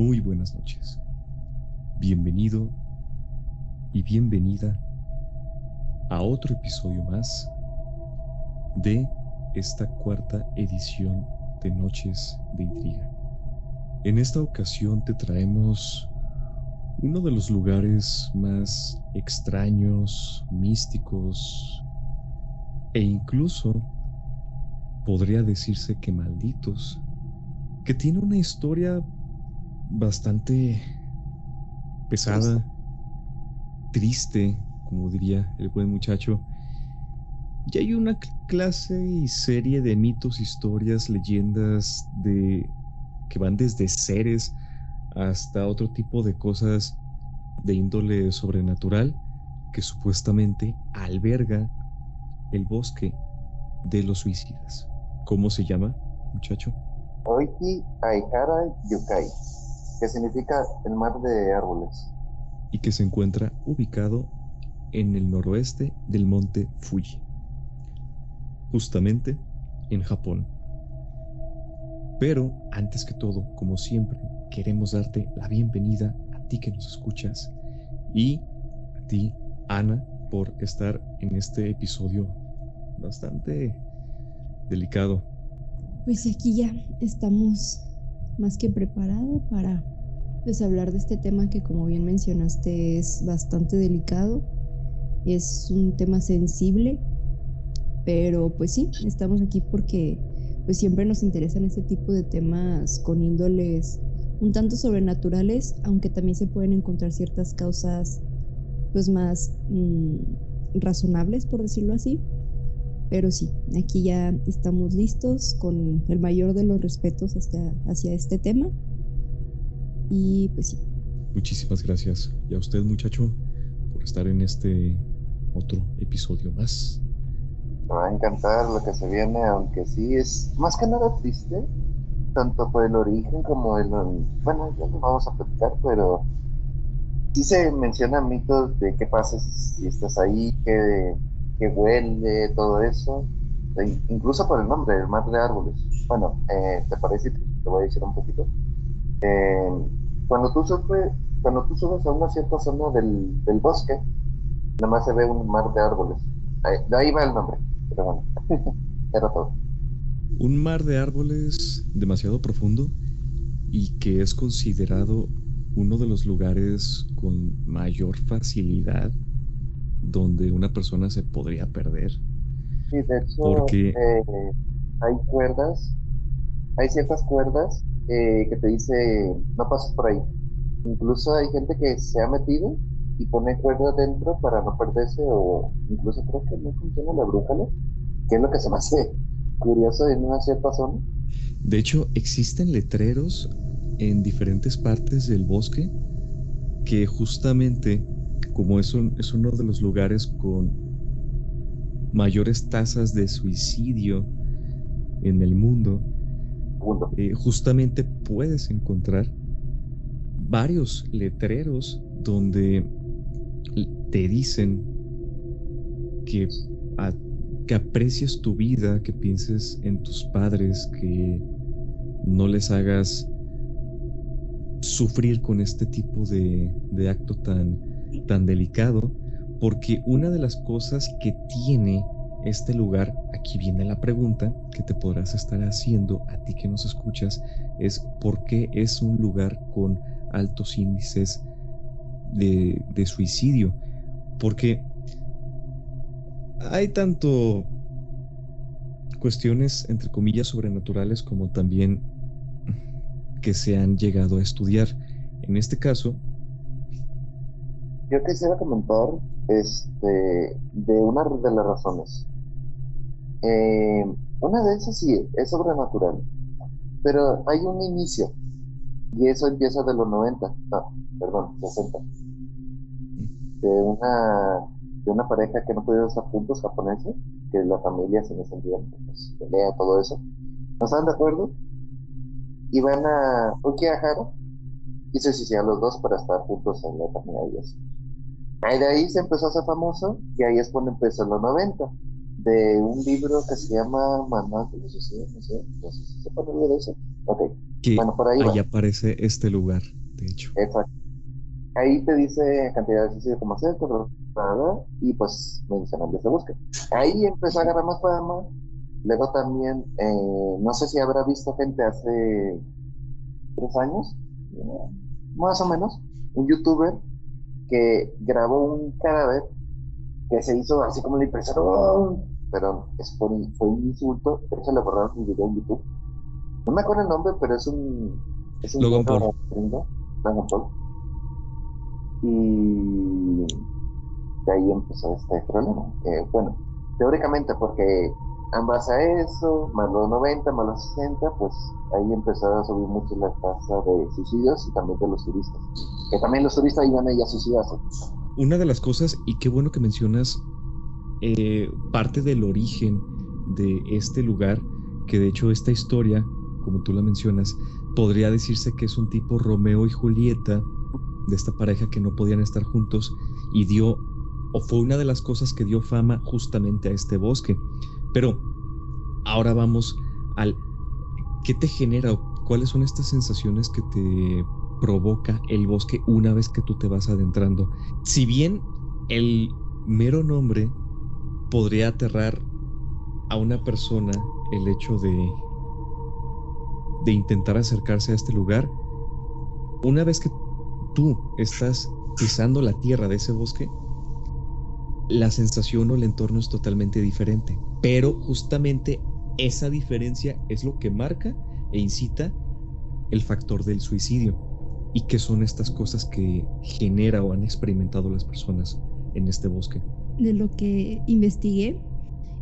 Muy buenas noches. Bienvenido y bienvenida a otro episodio más de esta cuarta edición de Noches de Intriga. En esta ocasión te traemos uno de los lugares más extraños, místicos e incluso podría decirse que malditos, que tiene una historia bastante pesada, triste, como diría el buen muchacho. Y hay una clase y serie de mitos, historias, leyendas de que van desde seres hasta otro tipo de cosas de índole sobrenatural que supuestamente alberga el bosque de los suicidas. ¿Cómo se llama, muchacho? Oiki Aihara Yukai, que significa el mar de árboles. Y que se encuentra ubicado en el noroeste del monte Fuji, justamente en Japón. Pero antes que todo, como siempre, queremos darte la bienvenida a ti que nos escuchas y a ti, Ana, por estar en este episodio bastante delicado. Pues aquí ya estamos más que preparados para pues, hablar de este tema que como bien mencionaste es bastante delicado, es un tema sensible, pero pues sí, estamos aquí porque pues siempre nos interesan este tipo de temas con índoles un tanto sobrenaturales, aunque también se pueden encontrar ciertas causas pues más mm, razonables, por decirlo así. Pero sí, aquí ya estamos listos con el mayor de los respetos hacia, hacia este tema. Y pues sí. Muchísimas gracias. Y a usted, muchacho, por estar en este otro episodio más. Me va a encantar lo que se viene, aunque sí es más que nada triste, tanto por el origen como el... Bueno, ya lo vamos a platicar, pero sí se mencionan mitos de qué pasa si estás ahí, qué que huele, todo eso. E incluso por el nombre, el mar de árboles. Bueno, eh, ¿te parece? Te voy a decir un poquito. Eh, cuando, tú subes, cuando tú subes a una cierta zona del, del bosque, nada más se ve un mar de árboles. de ahí va el nombre, pero bueno, era todo. Un mar de árboles demasiado profundo y que es considerado uno de los lugares con mayor facilidad donde una persona se podría perder. Sí, de hecho, porque... Eh, hay cuerdas, hay ciertas cuerdas eh, que te dice no pases por ahí. Incluso hay gente que se ha metido y pone cuerdas dentro para no perderse o incluso creo que no funciona la brújula, que es lo que se me hace curioso en una cierta zona. De hecho, existen letreros en diferentes partes del bosque que justamente como es, es uno de los lugares con mayores tasas de suicidio en el mundo, eh, justamente puedes encontrar varios letreros donde te dicen que, que aprecies tu vida, que pienses en tus padres, que no les hagas sufrir con este tipo de, de acto tan tan delicado porque una de las cosas que tiene este lugar, aquí viene la pregunta que te podrás estar haciendo a ti que nos escuchas, es por qué es un lugar con altos índices de, de suicidio. Porque hay tanto cuestiones, entre comillas, sobrenaturales como también que se han llegado a estudiar. En este caso, yo quisiera comentar este, de una de las razones. Eh, una de esas sí es sobrenatural, pero hay un inicio y eso empieza de los 90, no, perdón, 60. De una, de una pareja que no podía estar juntos japoneses, que la familia se les tiempo, pues, pelea, todo eso. ¿No están de acuerdo? Y van a Okihara y se suicidan los dos para estar juntos en la eternidad de ahí se empezó a hacer famoso y ahí es cuando empezó en los 90 de un libro que se llama Manual de no sé, no sé si se puede de eso, Ok. Que Bueno, por ahí va. ahí aparece este lugar, de hecho. Exacto. Ahí te dice cantidad de suicidio como bla, y pues mencionan ese bosque. Ahí empezó a agarrar más fama. Luego también, eh, no sé si habrá visto gente hace tres años, más o menos, un youtuber que grabó un cadáver que se hizo así como la impresora, ¡oh! pero es por, fue un insulto, por eso le borraron el video en YouTube. No me acuerdo el nombre, pero es un... Es un Logan Paul. gringo, Logan Paul. Y de ahí empezó este problema. Eh, bueno, teóricamente porque en base a eso, más los 90, más los 60, pues ahí empezó a subir mucho la tasa de suicidios y también de los turistas. Que también los turistas iban ahí a suicidarse. Una de las cosas, y qué bueno que mencionas eh, parte del origen de este lugar, que de hecho esta historia, como tú la mencionas, podría decirse que es un tipo Romeo y Julieta de esta pareja que no podían estar juntos y dio, o fue una de las cosas que dio fama justamente a este bosque. Pero ahora vamos al, ¿qué te genera o cuáles son estas sensaciones que te provoca el bosque una vez que tú te vas adentrando? Si bien el mero nombre podría aterrar a una persona el hecho de de intentar acercarse a este lugar, una vez que tú estás pisando la tierra de ese bosque, la sensación o el entorno es totalmente diferente. Pero justamente esa diferencia es lo que marca e incita el factor del suicidio. ¿Y qué son estas cosas que genera o han experimentado las personas en este bosque? De lo que investigué,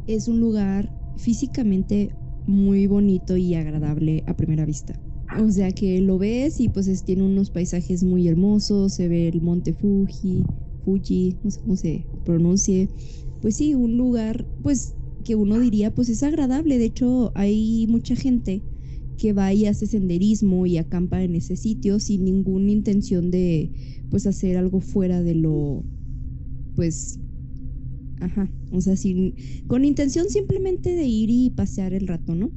es un lugar físicamente muy bonito y agradable a primera vista. O sea que lo ves y pues es- tiene unos paisajes muy hermosos, se ve el monte Fuji, Fuji, no sé cómo se pronuncie. Pues sí, un lugar pues que uno diría pues es agradable. De hecho hay mucha gente que va y hace senderismo y acampa en ese sitio sin ninguna intención de pues hacer algo fuera de lo pues ajá, o sea, sin con intención simplemente de ir y pasear el rato, ¿no?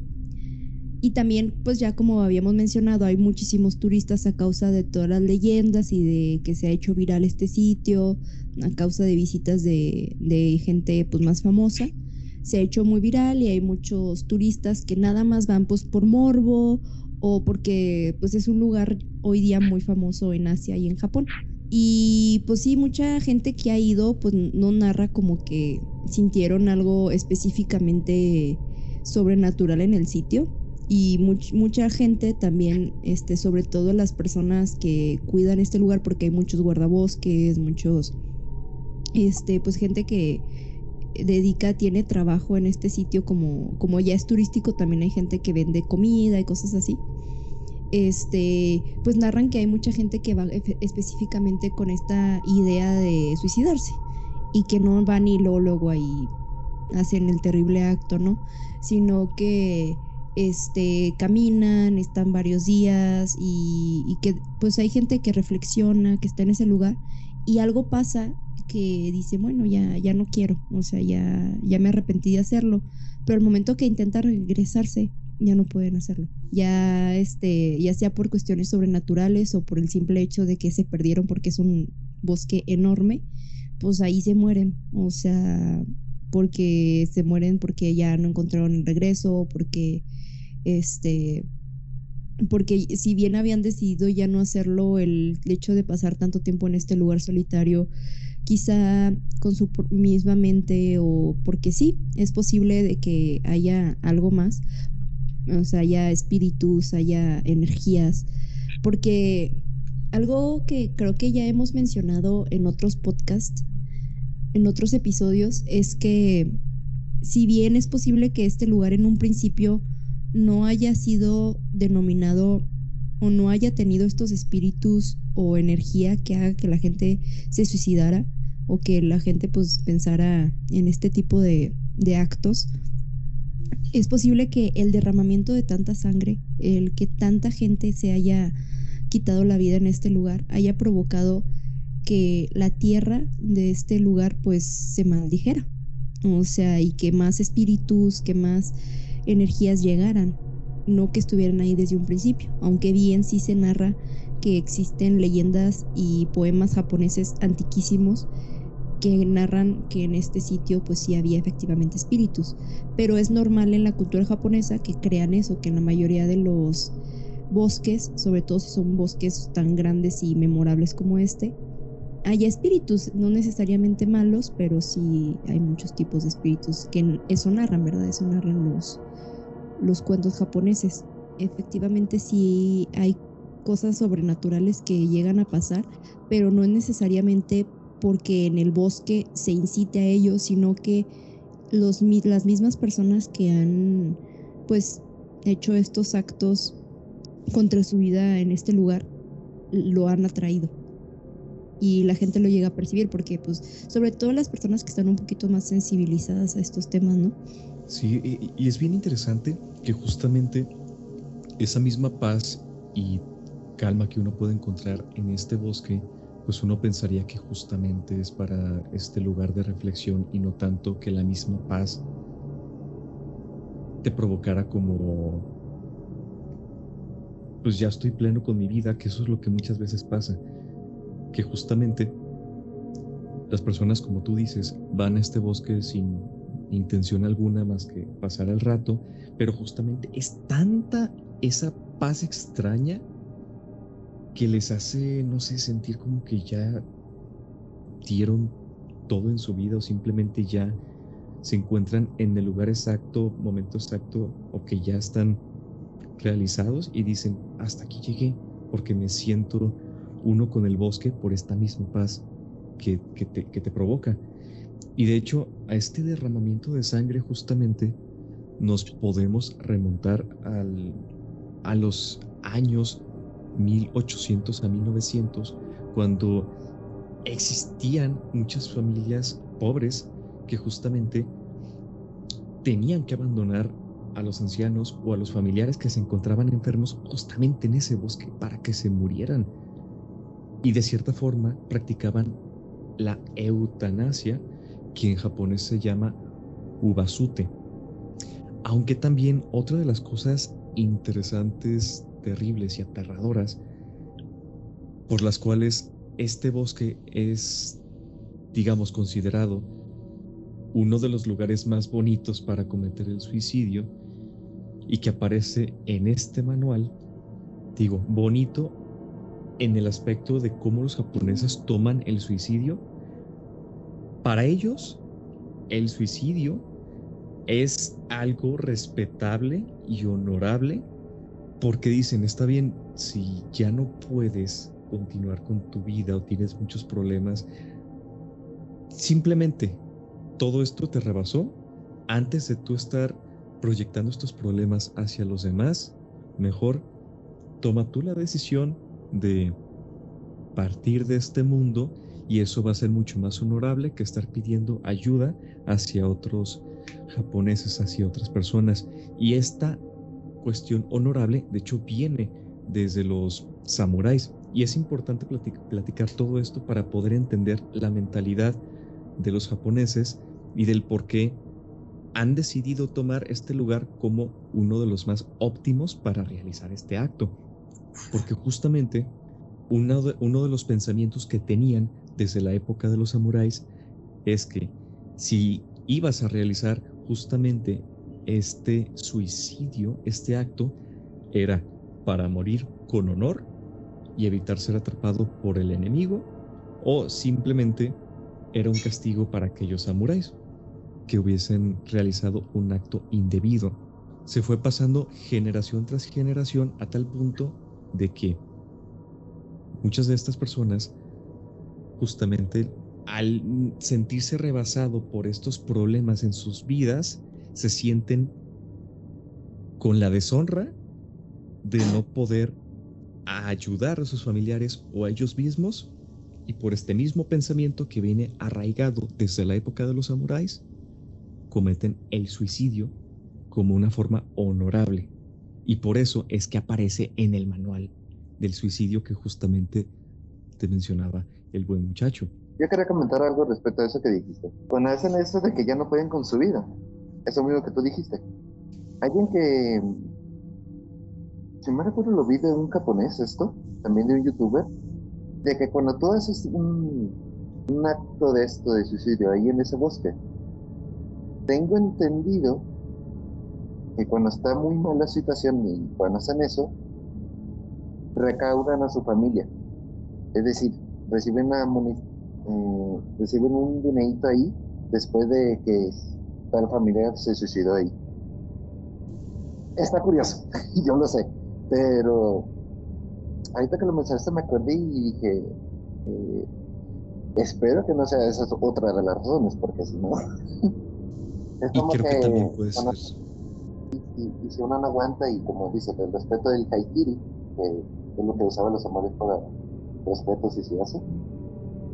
Y también, pues ya como habíamos mencionado, hay muchísimos turistas a causa de todas las leyendas y de que se ha hecho viral este sitio, a causa de visitas de, de gente pues más famosa. Se ha hecho muy viral y hay muchos turistas que nada más van pues por morbo o porque pues es un lugar hoy día muy famoso en Asia y en Japón. Y pues sí, mucha gente que ha ido pues no narra como que sintieron algo específicamente sobrenatural en el sitio y much- mucha gente también, este, sobre todo las personas que cuidan este lugar porque hay muchos guardabosques, muchos, este, pues gente que dedica, tiene trabajo en este sitio como, como ya es turístico, también hay gente que vende comida y cosas así. Este, pues narran que hay mucha gente que va específicamente con esta idea de suicidarse y que no van y luego, luego ahí hacen el terrible acto, ¿no? Sino que este, caminan, están varios días y, y que pues hay gente que reflexiona, que está en ese lugar y algo pasa que dice, bueno, ya, ya no quiero, o sea, ya, ya me arrepentí de hacerlo, pero el momento que intenta regresarse, ya no pueden hacerlo. Ya, este, ya sea por cuestiones sobrenaturales o por el simple hecho de que se perdieron porque es un bosque enorme, pues ahí se mueren, o sea, porque se mueren porque ya no encontraron el regreso, porque este porque si bien habían decidido ya no hacerlo, el hecho de pasar tanto tiempo en este lugar solitario, quizá con su misma mente o porque sí, es posible de que haya algo más, o sea, haya espíritus, haya energías, porque algo que creo que ya hemos mencionado en otros podcasts, en otros episodios, es que si bien es posible que este lugar en un principio no haya sido denominado o no haya tenido estos espíritus o energía que haga que la gente se suicidara o que la gente pues pensara en este tipo de, de actos, es posible que el derramamiento de tanta sangre, el que tanta gente se haya quitado la vida en este lugar, haya provocado que la tierra de este lugar pues se maldijera. O sea, y que más espíritus, que más energías llegaran. no que estuvieran ahí desde un principio, aunque bien sí se narra que existen leyendas y poemas japoneses antiquísimos que narran que en este sitio pues sí había efectivamente espíritus, pero es normal en la cultura japonesa que crean eso, que en la mayoría de los bosques, sobre todo si son bosques tan grandes y memorables como este, haya espíritus, no necesariamente malos, pero sí hay muchos tipos de espíritus que eso narran, ¿verdad? Eso narran los, los cuentos japoneses. Efectivamente sí hay cosas sobrenaturales que llegan a pasar, pero no necesariamente porque en el bosque se incite a ello, sino que los, las mismas personas que han pues hecho estos actos contra su vida en este lugar lo han atraído y la gente lo llega a percibir porque pues sobre todo las personas que están un poquito más sensibilizadas a estos temas, ¿no? Sí, y, es bien interesante que justamente esa misma paz y calma que uno puede encontrar en este bosque, pues uno pensaría que justamente es para este lugar de reflexión y no tanto que la misma paz te provocara como, pues ya estoy pleno con mi vida, que eso es lo que muchas veces pasa que justamente las personas, como tú dices, van a este bosque sin intención alguna más que pasar el rato, pero justamente es tanta esa paz extraña que les hace, no sé, sentir como que ya dieron todo en su vida o simplemente ya se encuentran en el lugar exacto, momento exacto o que ya están realizados y dicen, hasta aquí llegué porque me siento uno con el bosque por esta misma paz que, te, provoca. Y de hecho, a este derramamiento de sangre justamente nos podemos remontar al, a los años 1800 a 1900, cuando existían muchas familias pobres que justamente tenían que abandonar a los ancianos o a los familiares que se encontraban enfermos justamente en ese bosque para que se murieran y de cierta forma practicaban la eutanasia, que en japonés se llama ubasute. Aunque también otra de las cosas interesantes, terribles y aterradoras por las cuales este bosque es, digamos, considerado uno de los lugares más bonitos para cometer el suicidio y que aparece en este manual, digo, bonito en el aspecto de cómo los japoneses toman el suicidio. Para ellos, el suicidio es algo respetable y honorable porque dicen, está bien, si ya no puedes continuar con tu vida o tienes muchos problemas, simplemente todo esto te rebasó antes de tú estar proyectando estos problemas hacia los demás, mejor toma tú la decisión de partir de este mundo y eso va a ser mucho más honorable que estar pidiendo ayuda hacia otros japoneses, hacia otras personas. Y esta cuestión honorable, de hecho, viene desde los samuráis. Y es importante platicar todo esto para poder entender la mentalidad de los japoneses y del por qué han decidido tomar este lugar como uno de los más óptimos para realizar este acto. Porque justamente uno de, uno de los pensamientos que tenían desde la época de los samuráis es que si ibas a realizar justamente este suicidio, este acto, era para morir con honor y evitar ser atrapado por el enemigo o simplemente era un castigo para aquellos samuráis que hubiesen realizado un acto indebido. Se fue pasando generación tras generación a tal punto de que muchas de estas personas justamente al sentirse rebasado por estos problemas en sus vidas, se sienten con la deshonra de no poder ayudar a sus familiares o a ellos mismos y por este mismo pensamiento que viene arraigado desde la época de los samuráis, cometen el suicidio como una forma honorable. Y por eso es que aparece en el manual del suicidio que justamente te mencionaba el buen muchacho. Yo quería comentar algo respecto a eso que dijiste. Cuando hacen eso de que ya no pueden con su vida, eso mismo que tú dijiste. Alguien que si me recuerdo, lo vi de un japonés esto, también de un youtuber, de que cuando tú haces un, acto de esto de suicidio ahí en ese bosque, tengo entendido que cuando está muy mal la situación y cuando hacen eso, recaudan a su familia. Es decir, reciben, una, eh, reciben un dinerito ahí después de que tal familiar se suicidó ahí. Está curioso, yo lo sé, pero ahorita que lo mencionaste me acordé y dije, eh, espero que no sea esa otra de las razones, porque si no... es como que, Y, si uno no aguanta y como dice, el respeto del haikiri, que es lo que usaban los amores para respeto si se hace,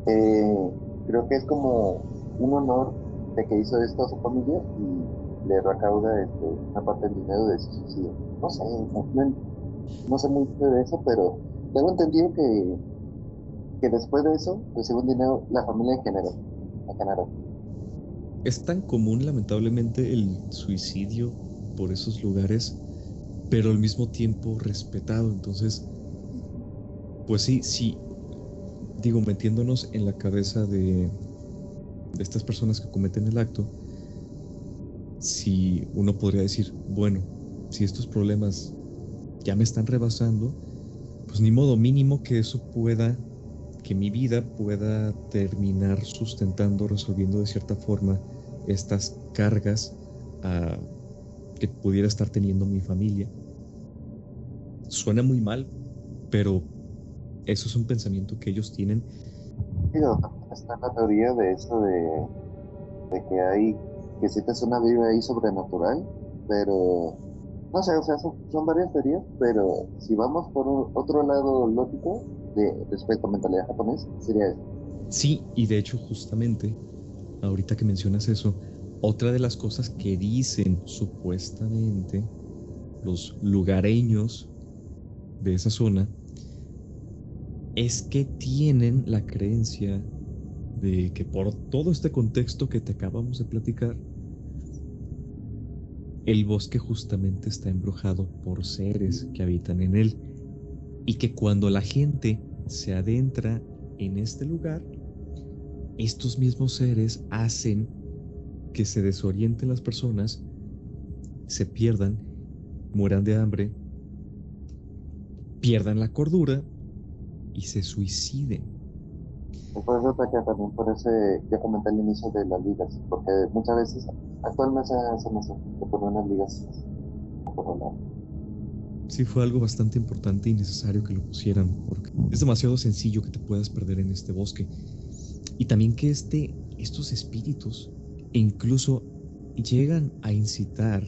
eh, creo que es como un honor de que hizo esto a su familia y le recauda este, una parte del dinero de su suicidio. No sé, no, sé mucho de eso, pero tengo entendido que, que después de eso recibe un dinero la familia en general. En general. Es tan común, lamentablemente, el suicidio por esos lugares, pero al mismo tiempo respetado. Entonces, pues sí, sí, digo, metiéndonos en la cabeza de, de estas personas que cometen el acto, si uno podría decir, bueno, si estos problemas ya me están rebasando, pues ni modo mínimo que eso pueda, que mi vida pueda terminar sustentando, resolviendo de cierta forma estas cargas ah, que pudiera estar teniendo mi familia. Suena muy mal, pero eso es un pensamiento que ellos tienen. Está la teoría de eso de, de que hay, que si te una vida ahí sobrenatural, pero no sé, o sea, son, varias teorías, pero si vamos por otro lado lógico de respecto a mentalidad japonesa, sería eso. Sí, y de hecho justamente, ahorita que mencionas eso, otra de las cosas que dicen supuestamente los lugareños de esa zona es que tienen la creencia de que por todo este contexto que te acabamos de platicar, el bosque justamente está embrujado por seres que habitan en él y que cuando la gente se adentra en este lugar, estos mismos seres hacen que se desorienten las personas, se pierdan, mueran de hambre, pierdan la cordura y se suiciden. Por eso que también por ese, ya comenté al inicio de las ligas, porque muchas veces actualmente se se ponen unas ligas Sí, fue algo bastante importante y necesario que lo pusieran, porque es demasiado sencillo que te puedas perder en este bosque. Y también que este, estos espíritus incluso llegan a incitar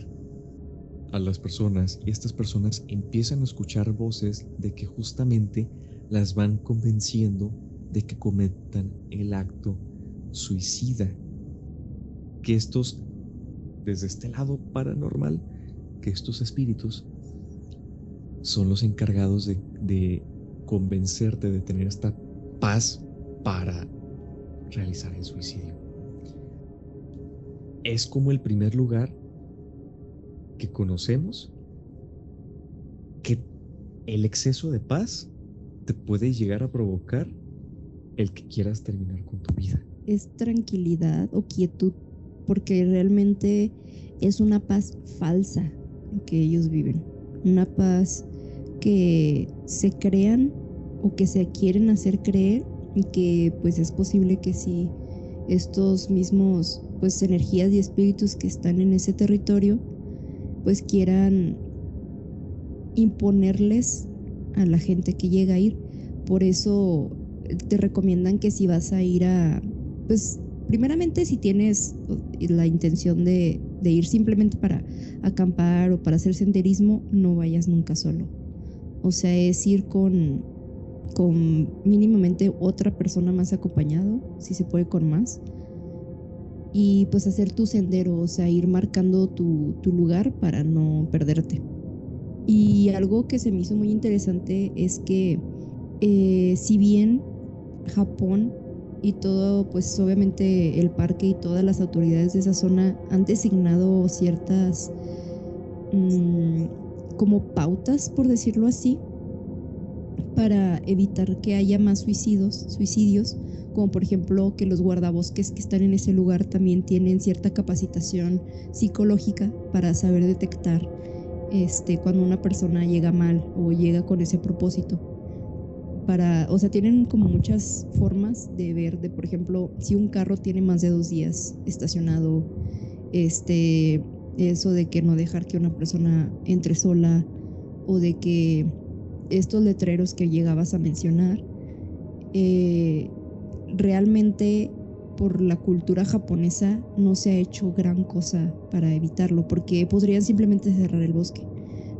a las personas y estas personas empiezan a escuchar voces de que justamente las van convenciendo de que cometan el acto suicida. Que estos, desde este lado paranormal, que estos espíritus son los encargados de, de convencerte de tener esta paz para realizar el suicidio. Es como el primer lugar que conocemos que el exceso de paz te puede llegar a provocar el que quieras terminar con tu vida. Es tranquilidad o quietud, porque realmente es una paz falsa que ellos viven. Una paz que se crean o que se quieren hacer creer y que pues es posible que si estos mismos pues energías y espíritus que están en ese territorio pues quieran imponerles a la gente que llega a ir. Por eso te recomiendan que si vas a ir a, pues primeramente si tienes la intención de, ir simplemente para acampar o para hacer senderismo, no vayas nunca solo. O sea, es ir con, con mínimamente otra persona más acompañado, si se puede con más. Y pues hacer tu sendero, o sea, ir marcando tu, tu lugar para no perderte. Y algo que se me hizo muy interesante es que eh, si bien Japón y todo, pues obviamente el parque y todas las autoridades de esa zona han designado ciertas mm, como pautas, por decirlo así, para evitar que haya más suicidios, suicidios, como por ejemplo que los guardabosques que están en ese lugar también tienen cierta capacitación psicológica para saber detectar este, cuando una persona llega mal o llega con ese propósito. Para, o sea, tienen como muchas formas de ver, de por ejemplo, si un carro tiene más de dos días estacionado, este, eso de que no dejar que una persona entre sola o de que estos letreros que llegabas a mencionar, eh, realmente por la cultura japonesa no se ha hecho gran cosa para evitarlo, porque podrían simplemente cerrar el bosque,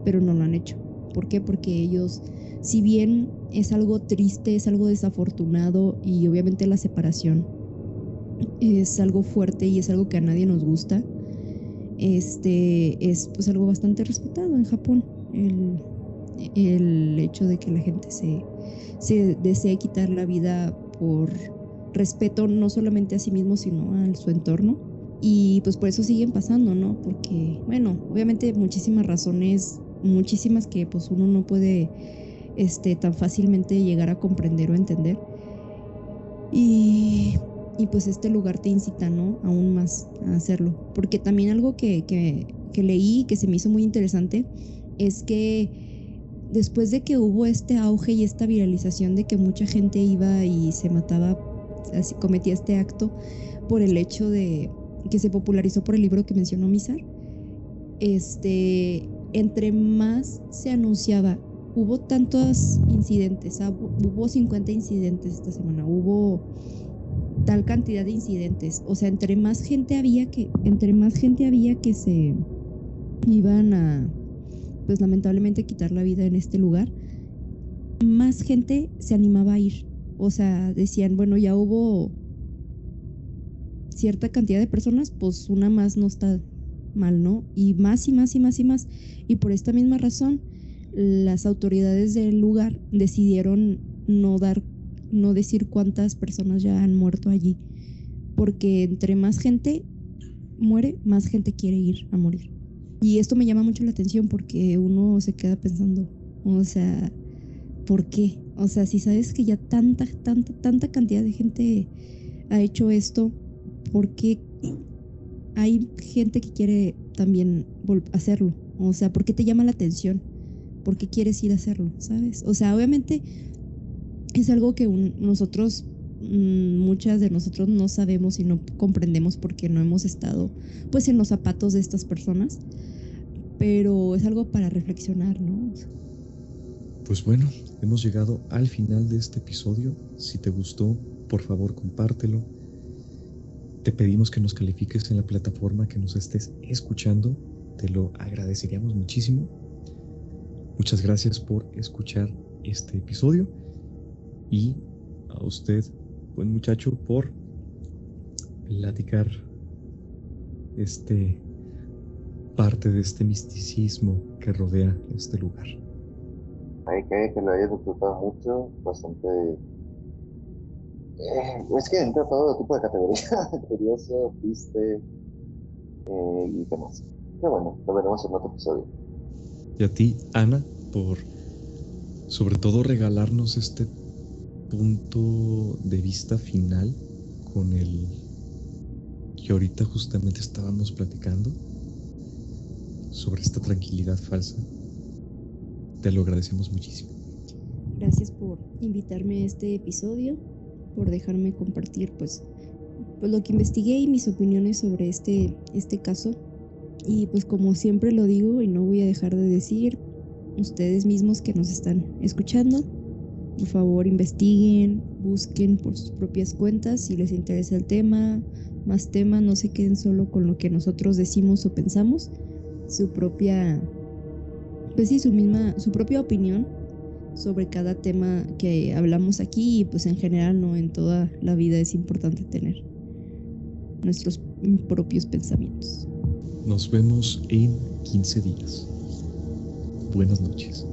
pero no lo han hecho. ¿Por qué? Porque ellos, si bien es algo triste, es algo desafortunado y obviamente la separación es algo fuerte y es algo que a nadie nos gusta, este es pues algo bastante respetado en Japón. El, el hecho de que la gente se, se desee quitar la vida por respeto no solamente a sí mismo, sino a su entorno. Y pues por eso siguen pasando, ¿no? Porque, bueno, obviamente muchísimas razones, muchísimas que pues uno no puede este, tan fácilmente llegar a comprender o entender. Y, y pues este lugar te incita, ¿no? Aún más a hacerlo. Porque también algo que, que, que leí que se me hizo muy interesante es que después de que hubo este auge y esta viralización de que mucha gente iba y se mataba, así cometía este acto por el hecho de que se popularizó por el libro que mencionó Misar, este, entre más se anunciaba, hubo tantos incidentes, ah, hubo 50 incidentes esta semana, hubo tal cantidad de incidentes, o sea, entre más gente había que, entre más gente había que se iban a pues lamentablemente quitar la vida en este lugar, más gente se animaba a ir. O sea, decían, bueno, ya hubo cierta cantidad de personas, pues una más no está mal, ¿no? Y más y más y más y más. Y por esta misma razón, las autoridades del lugar decidieron no dar, no decir cuántas personas ya han muerto allí. Porque entre más gente muere, más gente quiere ir a morir. Y esto me llama mucho la atención porque uno se queda pensando, o sea, ¿por qué? O sea, si sabes que ya tanta, tanta, tanta cantidad de gente ha hecho esto, ¿por qué hay gente que quiere también hacerlo? O sea, ¿por qué te llama la atención? ¿Por qué quieres ir a hacerlo? ¿Sabes? O sea, obviamente es algo que nosotros, mm, muchas de nosotros no sabemos y no comprendemos porque no hemos estado pues en los zapatos de estas personas pero es algo para reflexionar, ¿no? Pues bueno, hemos llegado al final de este episodio. Si te gustó, por favor compártelo. Te pedimos que nos califiques en la plataforma que nos estés escuchando. Te lo agradeceríamos muchísimo. Muchas gracias por escuchar este episodio y a usted, buen muchacho, por platicar este parte de este misticismo que rodea este lugar. Ay, que, que lo hayas disfrutado mucho, bastante... Eh, es que entra todo tipo de categoría, curioso, triste eh, y demás. Pero bueno, lo veremos en otro episodio. Y a ti, Ana, por sobre todo regalarnos este punto de vista final con el que ahorita justamente estábamos platicando sobre esta tranquilidad falsa. Te lo agradecemos muchísimo. Gracias por invitarme a este episodio, por dejarme compartir pues, pues lo que investigué y mis opiniones sobre este, este caso. Y pues como siempre lo digo y no voy a dejar de decir, ustedes mismos que nos están escuchando, por favor investiguen, busquen por sus propias cuentas si les interesa el tema, más temas, no se queden solo con lo que nosotros decimos o pensamos su propia, pues sí, su misma, su propia opinión sobre cada tema que hablamos aquí y pues en general no en toda la vida es importante tener nuestros propios pensamientos. Nos vemos en 15 días. Buenas noches.